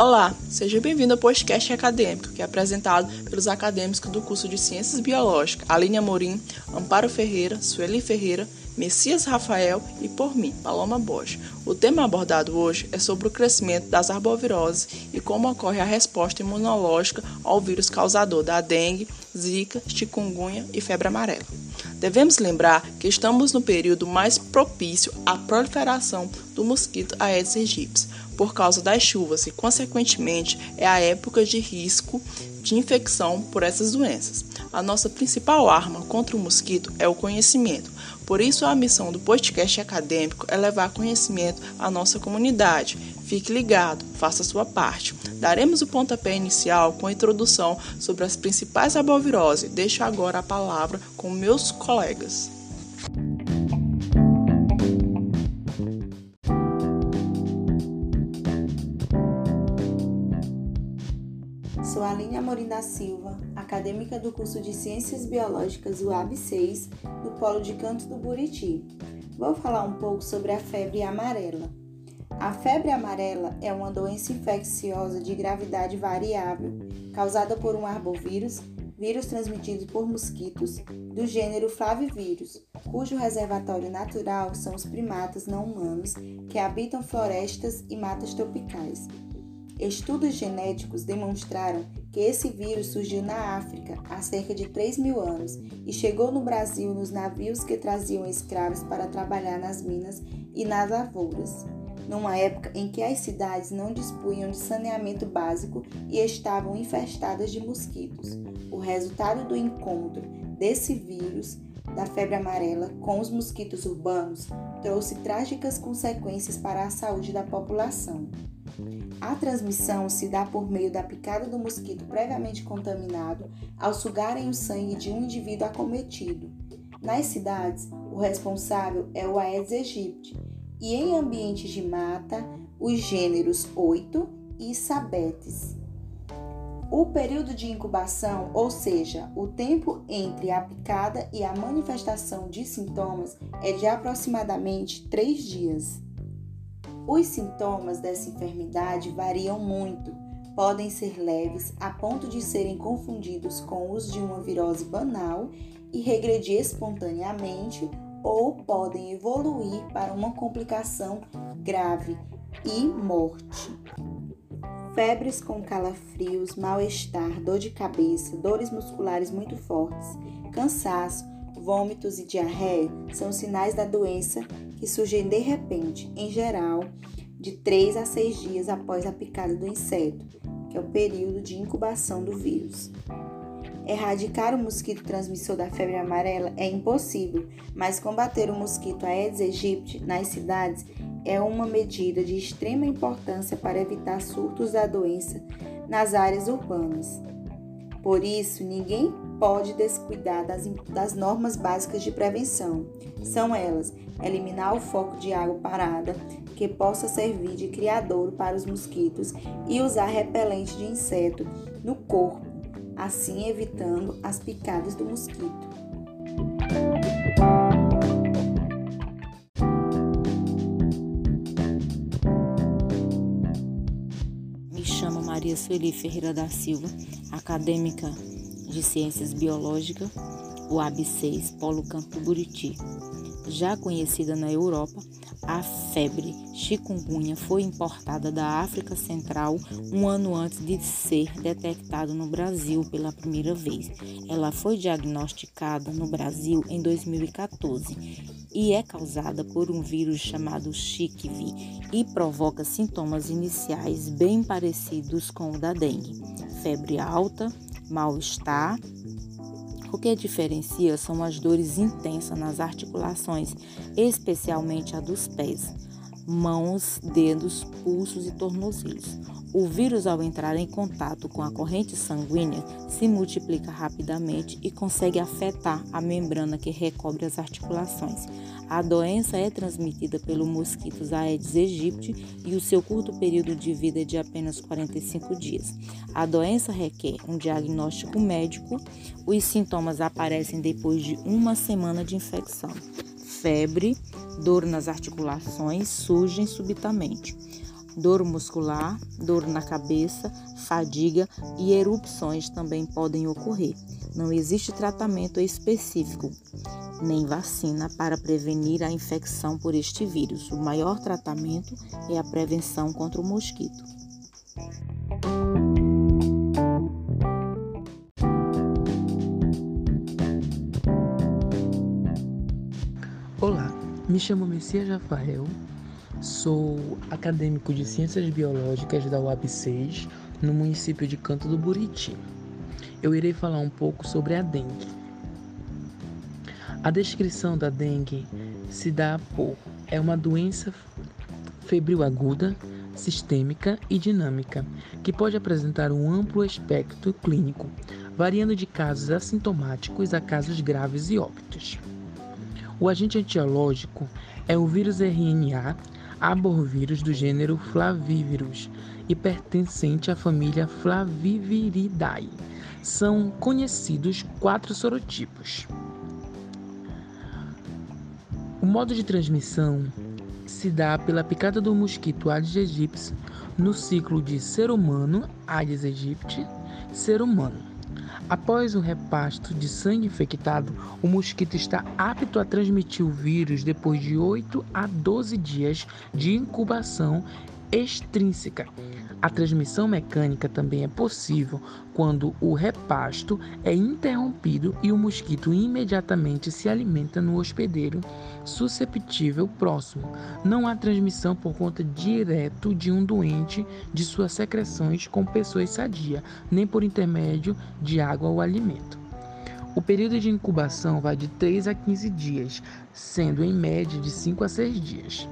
Olá, seja bem-vindo ao podcast acadêmico, que é apresentado pelos acadêmicos do curso de Ciências Biológicas, Aline Amorim, Amparo Ferreira, Sueli Ferreira, Messias Rafael e por mim, Paloma Bosch. O tema abordado hoje é sobre o crescimento das arboviroses e como ocorre a resposta imunológica ao vírus causador da dengue, zika, chikungunya e febre amarela. Devemos lembrar que estamos no período mais propício à proliferação do mosquito Aedes aegypti, por causa das chuvas e, consequentemente, é a época de risco de infecção por essas doenças. A nossa principal arma contra o mosquito é o conhecimento. Por isso, a missão do podcast acadêmico é levar conhecimento à nossa comunidade. Fique ligado, faça sua parte. Daremos o pontapé inicial com a introdução sobre as principais arboviroses. Deixo agora a palavra com meus colegas. Aline Amorim da Silva, acadêmica do curso de Ciências Biológicas UAB 6, do Polo de Canto do Buriti. Vou falar um pouco sobre a febre amarela. A febre amarela é uma doença infecciosa de gravidade variável, causada por um arbovírus, vírus transmitido por mosquitos, do gênero Flavivírus, cujo reservatório natural são os primatas não humanos que habitam florestas e matas tropicais. Estudos genéticos demonstraram que esse vírus surgiu na África há cerca de 3 mil anos e chegou no Brasil nos navios que traziam escravos para trabalhar nas minas e nas lavouras, numa época em que as cidades não dispunham de saneamento básico e estavam infestadas de mosquitos. O resultado do encontro desse vírus da febre amarela com os mosquitos urbanos trouxe trágicas consequências para a saúde da população. A transmissão se dá por meio da picada do mosquito previamente contaminado ao sugarem o sangue de um indivíduo acometido. Nas cidades, o responsável é o Aedes aegypti e em ambientes de mata, os gêneros 8 e Sabetes. O período de incubação, ou seja, o tempo entre a picada e a manifestação de sintomas, é de aproximadamente 3 dias. Os sintomas dessa enfermidade variam muito. Podem ser leves a ponto de serem confundidos com os de uma virose banal e regredir espontaneamente, ou podem evoluir para uma complicação grave e morte. Febres com calafrios, mal-estar, dor de cabeça, dores musculares muito fortes, cansaço, vômitos e diarreia são sinais da doença que surgem de repente, em geral, de 3 a 6 dias após a picada do inseto, que é o período de incubação do vírus. Erradicar o mosquito transmissor da febre amarela é impossível, mas combater o mosquito Aedes aegypti nas cidades é uma medida de extrema importância para evitar surtos da doença nas áreas urbanas. Por isso, ninguém pode descuidar das, das normas básicas de prevenção. São elas: eliminar o foco de água parada, que possa servir de criadouro para os mosquitos, e usar repelente de inseto no corpo, assim evitando as picadas do mosquito. Me chamo Maria Sueli Ferreira da Silva, acadêmica de Ciências Biológicas, o AB6, Polo Campo Buriti. Já conhecida na Europa, a febre chikungunya foi importada da África Central um ano antes de ser detectada no Brasil pela primeira vez. Ela foi diagnosticada no Brasil em 2014 e é causada por um vírus chamado CHIKV e provoca sintomas iniciais bem parecidos com o da dengue: febre alta, mal-estar. O que diferencia são as dores intensas nas articulações, especialmente a dos pés, mãos, dedos, pulsos e tornozelos. O vírus, ao entrar em contato com a corrente sanguínea, se multiplica rapidamente e consegue afetar a membrana que recobre as articulações. A doença é transmitida pelo mosquito Aedes aegypti e o seu curto período de vida é de apenas 45 dias. A doença requer um diagnóstico médico. Os sintomas aparecem depois de uma semana de infecção. Febre, dor nas articulações surgem subitamente. Dor muscular, dor na cabeça, fadiga e erupções também podem ocorrer. Não existe tratamento específico nem vacina para prevenir a infecção por este vírus. O maior tratamento é a prevenção contra o mosquito. Olá, me chamo Messias Rafael, sou acadêmico de Ciências Biológicas da UAB 6, no município de Canto do Buriti. Eu irei falar um pouco sobre a dengue. A descrição da dengue se dá por é uma doença febril aguda, sistêmica e dinâmica, que pode apresentar um amplo espectro clínico, variando de casos assintomáticos a casos graves e óbitos. O agente etiológico é o vírus RNA arbovirus do gênero Flavivirus e pertencente à família Flaviviridae. São conhecidos quatro sorotipos. O modo de transmissão se dá pela picada do mosquito Aedes aegypti no ciclo de ser humano, Aedes aegypti, ser humano. Após o repasto de sangue infectado, o mosquito está apto a transmitir o vírus depois de 8 a 12 dias de incubação extrínseca. A transmissão mecânica também é possível quando o repasto é interrompido e o mosquito imediatamente se alimenta no hospedeiro susceptível próximo. Não há transmissão por conta direto de um doente de suas secreções com pessoas sadias, nem por intermédio de água ou alimento. O período de incubação vai de 3 a 15 dias, sendo em média de 5 a 6 dias.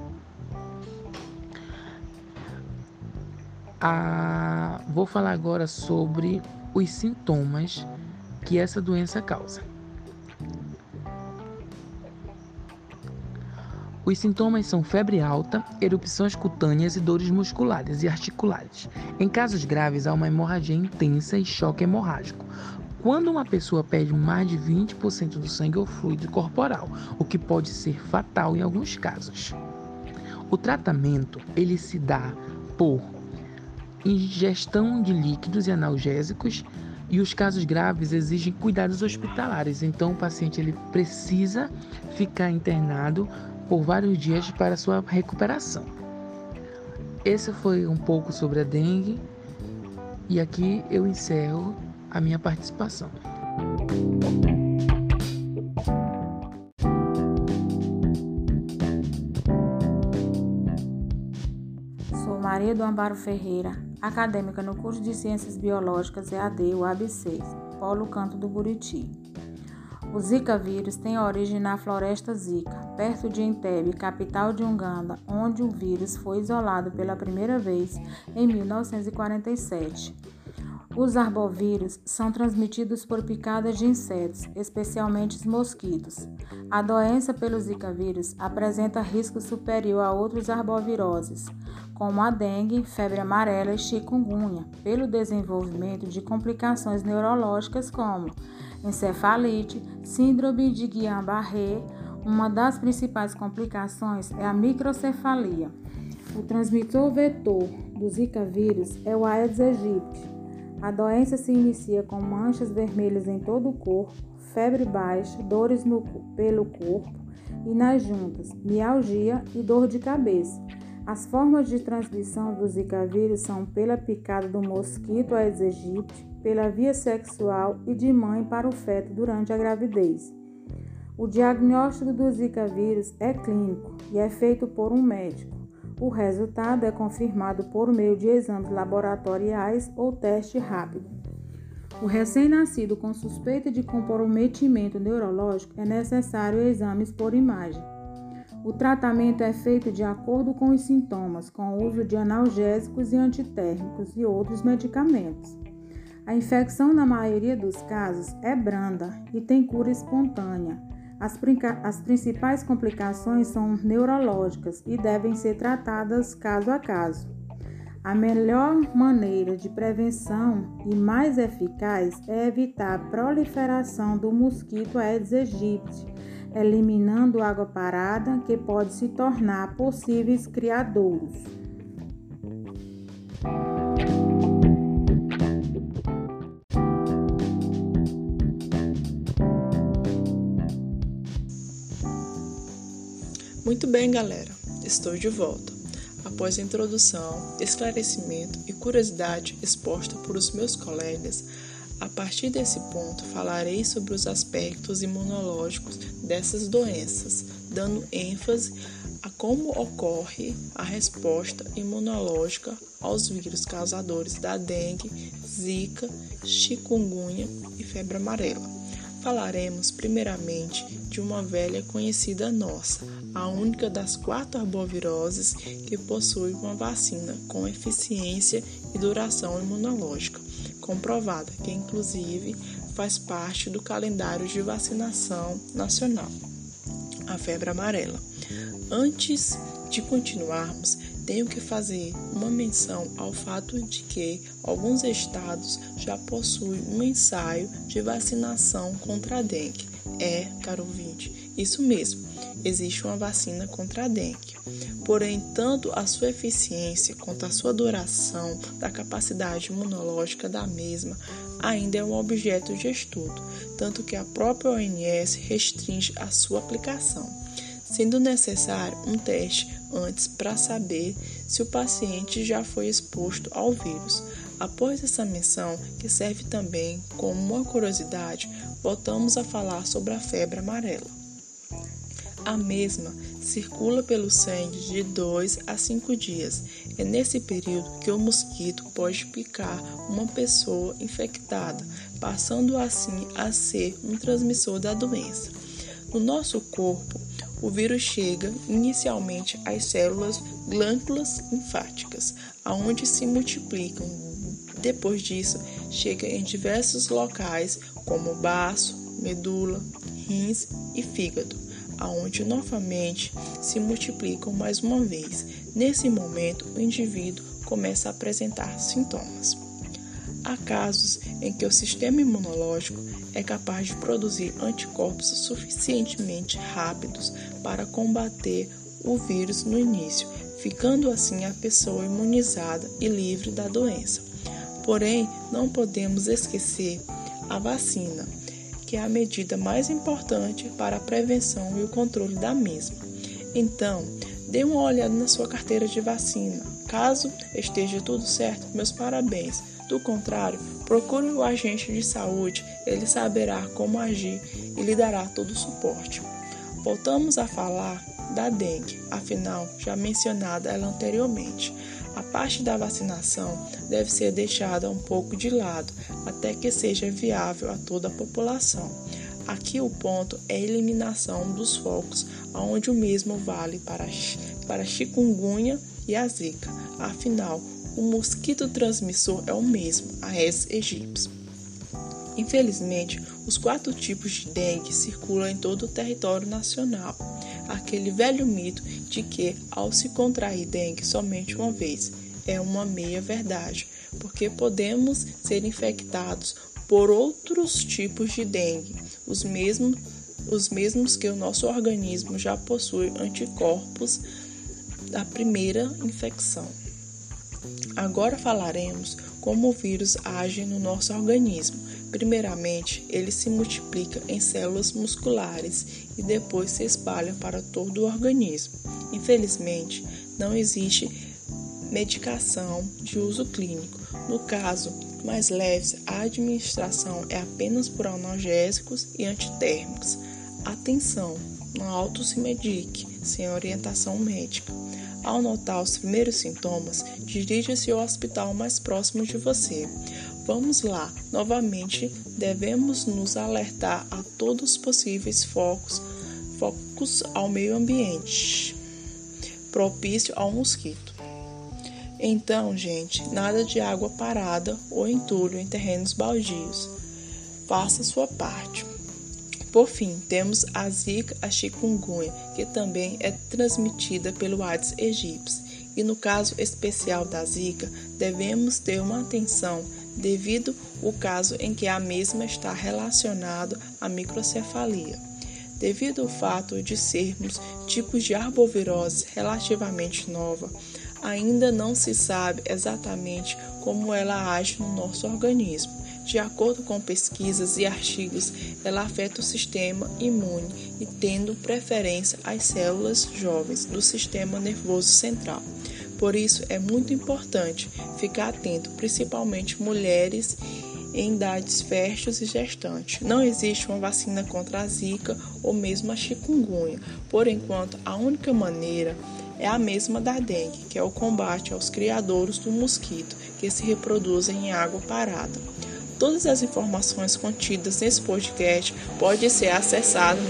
Ah, vou falar agora sobre os sintomas que essa doença causa. Os sintomas são febre alta, erupções cutâneas e dores musculares e articulares. Em casos graves, há uma hemorragia intensa e choque hemorrágico. Quando uma pessoa perde mais de 20% do sangue ou fluido corporal, o que pode ser fatal em alguns casos. O tratamento ele se dá por ingestão de líquidos e analgésicos e os casos graves exigem cuidados hospitalares. Então o paciente ele precisa ficar internado por vários dias para sua recuperação. Esse foi um pouco sobre a dengue e aqui eu encerro a minha participação. Sou Maria do Amparo Ferreira, acadêmica no curso de Ciências Biológicas EAD, UAB6, Polo Canto do Buriti. O Zika vírus tem origem na floresta Zika, perto de Entebbe, capital de Uganda, onde o vírus foi isolado pela primeira vez em 1947. Os arbovírus são transmitidos por picadas de insetos, especialmente os mosquitos. A doença pelo Zika vírus apresenta risco superior a outros arboviroses, como a dengue, febre amarela e chikungunya, pelo desenvolvimento de complicações neurológicas como encefalite, síndrome de Guillain-Barré. Uma das principais complicações é a microcefalia. O transmissor vetor do Zika vírus é o Aedes aegypti. A doença se inicia com manchas vermelhas em todo o corpo, febre baixa, dores no, pelo corpo e nas juntas, mialgia e dor de cabeça. As formas de transmissão do Zika vírus são pela picada do mosquito Aedes aegypti, pela via sexual e de mãe para o feto durante a gravidez. O diagnóstico do Zika vírus é clínico e é feito por um médico. O resultado é confirmado por meio de exames laboratoriais ou teste rápido. O recém-nascido com suspeita de comprometimento neurológico é necessário exames por imagem. O tratamento é feito de acordo com os sintomas, com o uso de analgésicos e antitérmicos e outros medicamentos. A infecção, na maioria dos casos, é branda e tem cura espontânea. As, as, principais complicações são neurológicas e devem ser tratadas caso a caso. A melhor maneira de prevenção e mais eficaz é evitar a proliferação do mosquito Aedes aegypti, eliminando água parada que pode se tornar possíveis criadouros. Muito bem, galera, estou de volta. Após a introdução, esclarecimento e curiosidade exposta por os meus colegas, a partir desse ponto falarei sobre os aspectos imunológicos dessas doenças, dando ênfase a como ocorre a resposta imunológica aos vírus causadores da dengue, zika, chikungunya e febre amarela. Falaremos primeiramente de uma velha conhecida nossa, a única das quatro arboviroses que possui uma vacina com eficiência e duração imunológica comprovada, que inclusive faz parte do calendário de vacinação nacional, a febre amarela. Antes de continuarmos, tenho que fazer uma menção ao fato de que alguns estados já possuem um ensaio de vacinação contra a dengue. É, caro ouvinte, isso mesmo, existe uma vacina contra a dengue. Porém, tanto a sua eficiência quanto a sua duração da capacidade imunológica da mesma ainda é um objeto de estudo, tanto que a própria ONS restringe a sua aplicação sendo necessário um teste antes para saber se o paciente já foi exposto ao vírus. Após essa menção, que serve também como uma curiosidade, voltamos a falar sobre a febre amarela. A mesma circula pelo sangue de 2 a 5 dias. É nesse período que o mosquito pode picar uma pessoa infectada, passando assim a ser um transmissor da doença. No nosso corpo, o vírus chega inicialmente às células glândulas linfáticas, aonde se multiplicam. Depois disso, chega em diversos locais, como baço, medula, rins e fígado, aonde novamente se multiplicam mais uma vez. Nesse momento, o indivíduo começa a apresentar sintomas. Há casos em que o sistema imunológico é capaz de produzir anticorpos suficientemente rápidos para combater o vírus no início, ficando assim a pessoa imunizada e livre da doença. Porém, não podemos esquecer a vacina, que é a medida mais importante para a prevenção e o controle da mesma. Então, dê uma olhada na sua carteira de vacina. Caso esteja tudo certo, meus parabéns. Do contrário, procure o agente de saúde, ele saberá como agir e lhe dará todo o suporte. Voltamos a falar da dengue, afinal, já mencionada ela anteriormente. A parte da vacinação deve ser deixada um pouco de lado até que seja viável a toda a população. Aqui o ponto é a eliminação dos focos, onde o mesmo vale para, para chikungunya e a zika. Afinal, o mosquito transmissor é o mesmo, Aedes aegypti. Infelizmente, os quatro tipos de dengue circulam em todo o território nacional. Aquele velho mito de que, ao se contrair dengue somente uma vez, é uma meia-verdade, porque podemos ser infectados por outros tipos de dengue, os mesmos, os mesmos que o nosso organismo já possui anticorpos da primeira infecção. Agora falaremos como o vírus age no nosso organismo. Primeiramente, ele se multiplica em células musculares e depois se espalha para todo o organismo. Infelizmente, não existe medicação de uso clínico. No caso mais leves, a administração é apenas por analgésicos e antitérmicos. Atenção, não auto se medique sem orientação médica. Ao notar os primeiros sintomas, dirija-se ao hospital mais próximo de você. Vamos lá, novamente devemos nos alertar a todos os possíveis focos, focos ao meio ambiente propício ao mosquito. Então, gente, nada de água parada ou entulho em terrenos baldios. Faça sua parte. Por fim, temos a zika, a chikungunya, que também é transmitida pelo Aedes aegypti. E no caso especial da zika, devemos ter uma atenção devido ao caso em que a mesma está relacionada à microcefalia. Devido ao fato de sermos tipos de arbovirose relativamente nova, ainda não se sabe exatamente como ela age no nosso organismo De acordo com pesquisas e artigos, ela afeta o sistema imune e tendo preferência às células jovens do sistema nervoso central. Por isso é muito importante ficar atento, principalmente mulheres em idades férteis e gestantes. Não existe uma vacina contra a zika ou mesmo a chikungunya. Por enquanto, a única maneira é a mesma da dengue, que é o combate aos criadores do mosquito que se reproduzem em água parada. Todas as informações contidas nesse podcast podem ser acessadas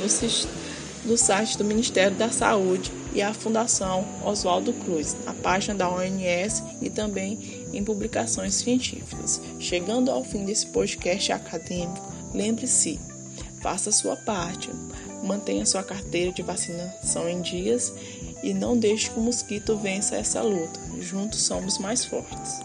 no, no site do Ministério da Saúde e a Fundação Oswaldo Cruz, na página da ONS e também em publicações científicas. Chegando ao fim desse podcast acadêmico, lembre-se, faça sua parte, mantenha sua carteira de vacinação em dias e não deixe que o mosquito vença essa luta. Juntos somos mais fortes.